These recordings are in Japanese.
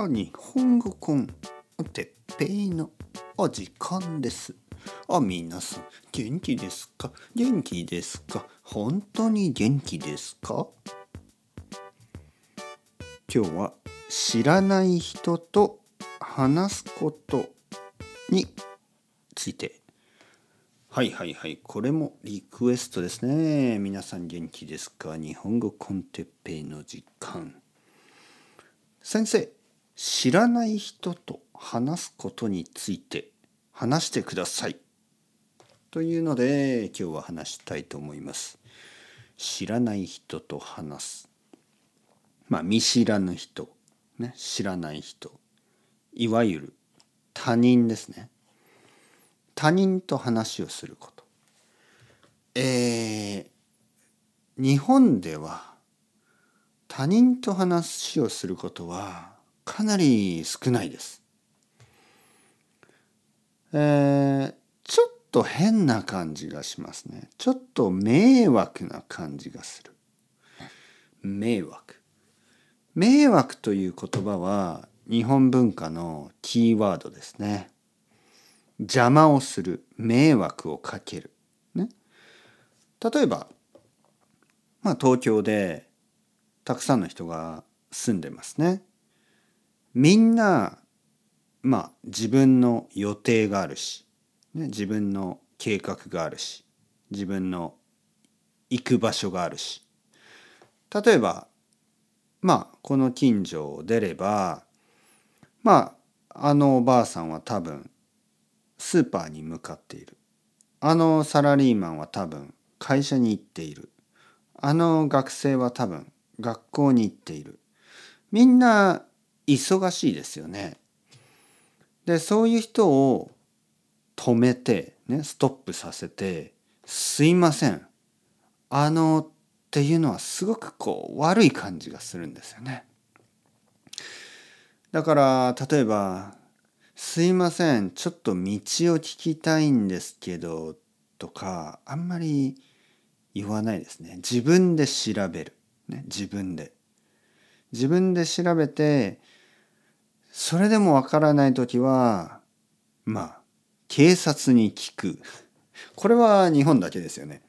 あ、日本語コン、てっぺいのお時間です。あ、皆さん、元気ですか？元気ですか？本当に元気ですか？今日は知らない人と話すことについて。はいはいはい、これもリクエストですね。皆さん元気ですか？日本語コンテッペイの時間。先生、知らない人と話すことについて話してください。というので今日は話したいと思います。知らない人と話す。まあ見知らぬ人、ね、知らない人。いわゆる他人ですね。他人と話をすること。えー、日本では他人と話をすることはかなり少ないです。えー、ちょっと変な感じがしますね。ちょっと迷惑な感じがする。迷惑？迷惑という言葉は日本文化のキーワードですね。邪魔をする。迷惑をかける。ね。例えば、まあ東京でたくさんの人が住んでますね。みんなまあ自分の予定があるし、ね、自分の計画があるし自分の行く場所があるし。例えばまあこの近所を出ればまああのおばあさんは多分スーパーに向かっている。あのサラリーマンは多分会社に行っている。あの学生は多分学校に行っている。みんな忙しいですよね。でそういう人を止めてねストップさせて「すいませんあの」っていうのはすごくこう悪い感じがするんですよね。だから例えば「すいませんちょっと道を聞きたいんですけど」とかあんまり言わないですね。自分で調べる。ね、自分で。自分で調べてそれでもわからない時はまあ警察に聞く。これは日本だけですよね。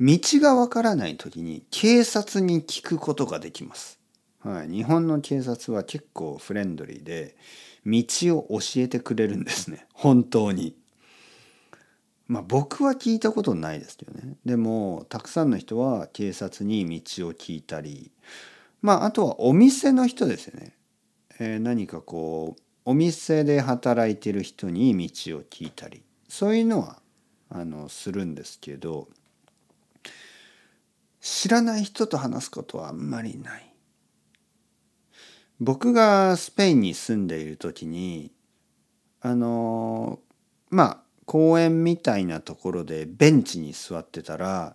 道がわからない時に警察に聞くことができます、はい、日本の警察は結構フレンドリーで道を教えてくれるんですね。本当に。まあ僕は聞いたことないですけどね。でもたくさんの人は警察に道を聞いたり。まああとはお店の人ですよね。え何かこうお店で働いてる人に道を聞いたりそういうのはあのするんですけど知らない人と話すことはあんまりない。僕がスペインに住んでいる時にあのまあ公園みたいなところでベンチに座ってたら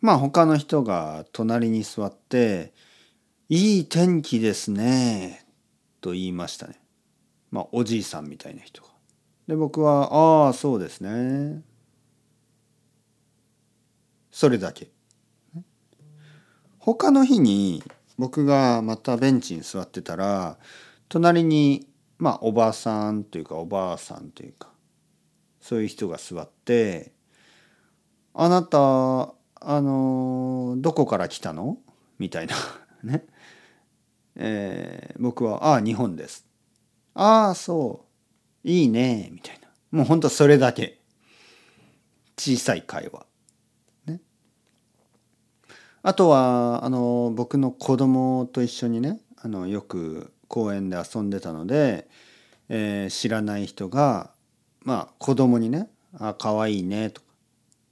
まあ他の人が隣に座って「いい天気ですね」と言いましたね。まあ、おじいさんみたいな人が。で、僕は、ああ、そうですね。それだけ。他の日に僕がまたベンチに座ってたら、隣に、まあ、おばさんというか、おばあさんというか、そういう人が座って、あなた、あの、どこから来たの？みたいな。ね。えー、僕は「ああ日本です」「ああそう。いいね」みたいな。もうほんとそれだけ。小さい会話。ね、あとはあの僕の子供と一緒にねあのよく公園で遊んでたので、えー、知らない人がまあ子供にね「あかわいいね」とか。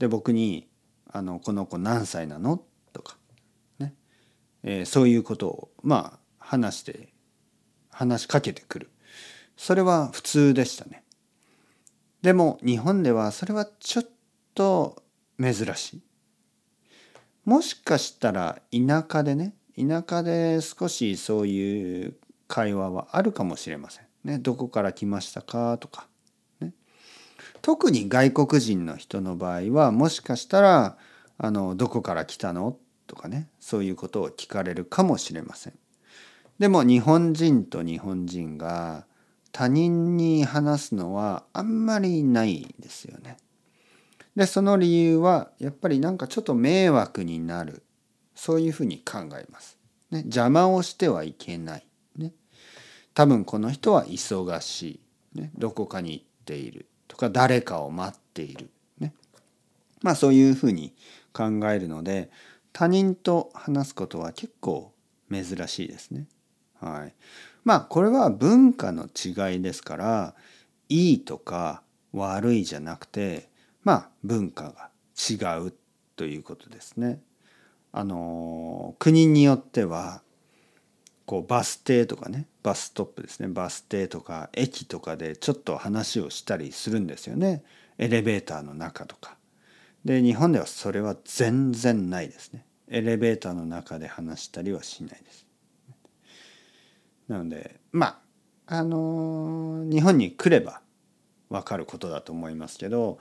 で僕にあの「この子何歳なの?」とか。ね、えー、そういうことをまあ話して話しかけてくる。それは普通でしたね。でも日本ではそれはちょっと珍しい。もしかしたら田舎でね田舎で少しそういう会話はあるかもしれません。ねどこから来ましたかとか、ね、特に外国人の人の場合はもしかしたらあのどこから来たの？とかね。そういうことを聞かれるかもしれません。でも日本人と日本人が他人に話すのはあんまりないですよね。でその理由はやっぱりなんかちょっと迷惑になるそういうふうに考えます。ね、邪魔をしてはいけない。ね、多分この人は忙しい、ね、どこかに行っているとか誰かを待っている、ね、まあそういうふうに考えるので他人と話すことは結構珍しいですね。はい、まあこれは文化の違いですからいいとか悪いじゃなくてまあ文化が違うということですね。あの国によってはこうバス停とかねバスストップですねバス停とか駅とかでちょっと話をしたりするんですよねエレベーターの中とか。で日本ではそれは全然ないですね。エレベーターの中で話したりはしないです。なのでまああの日本に来れば分かることだと思いますけど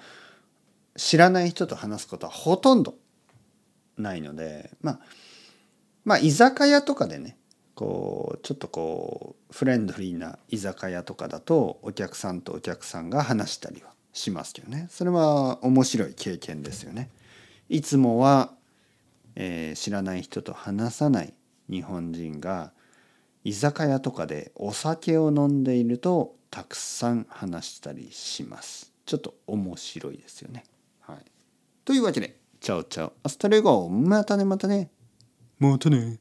知らない人と話すことはほとんどないのでまあまあ居酒屋とかでねこうちょっとこうフレンドリーな居酒屋とかだとお客さんとお客さんが話したりはしますけどねそれは面白い経験ですよね。いつもは、えー、知らない人と話さない日本人が居酒屋とかでお酒を飲んでいるとたくさん話したりします。ちょっと面白いですよね。はい、というわけで、 chao chao、hasta luego、またねまたね。またね。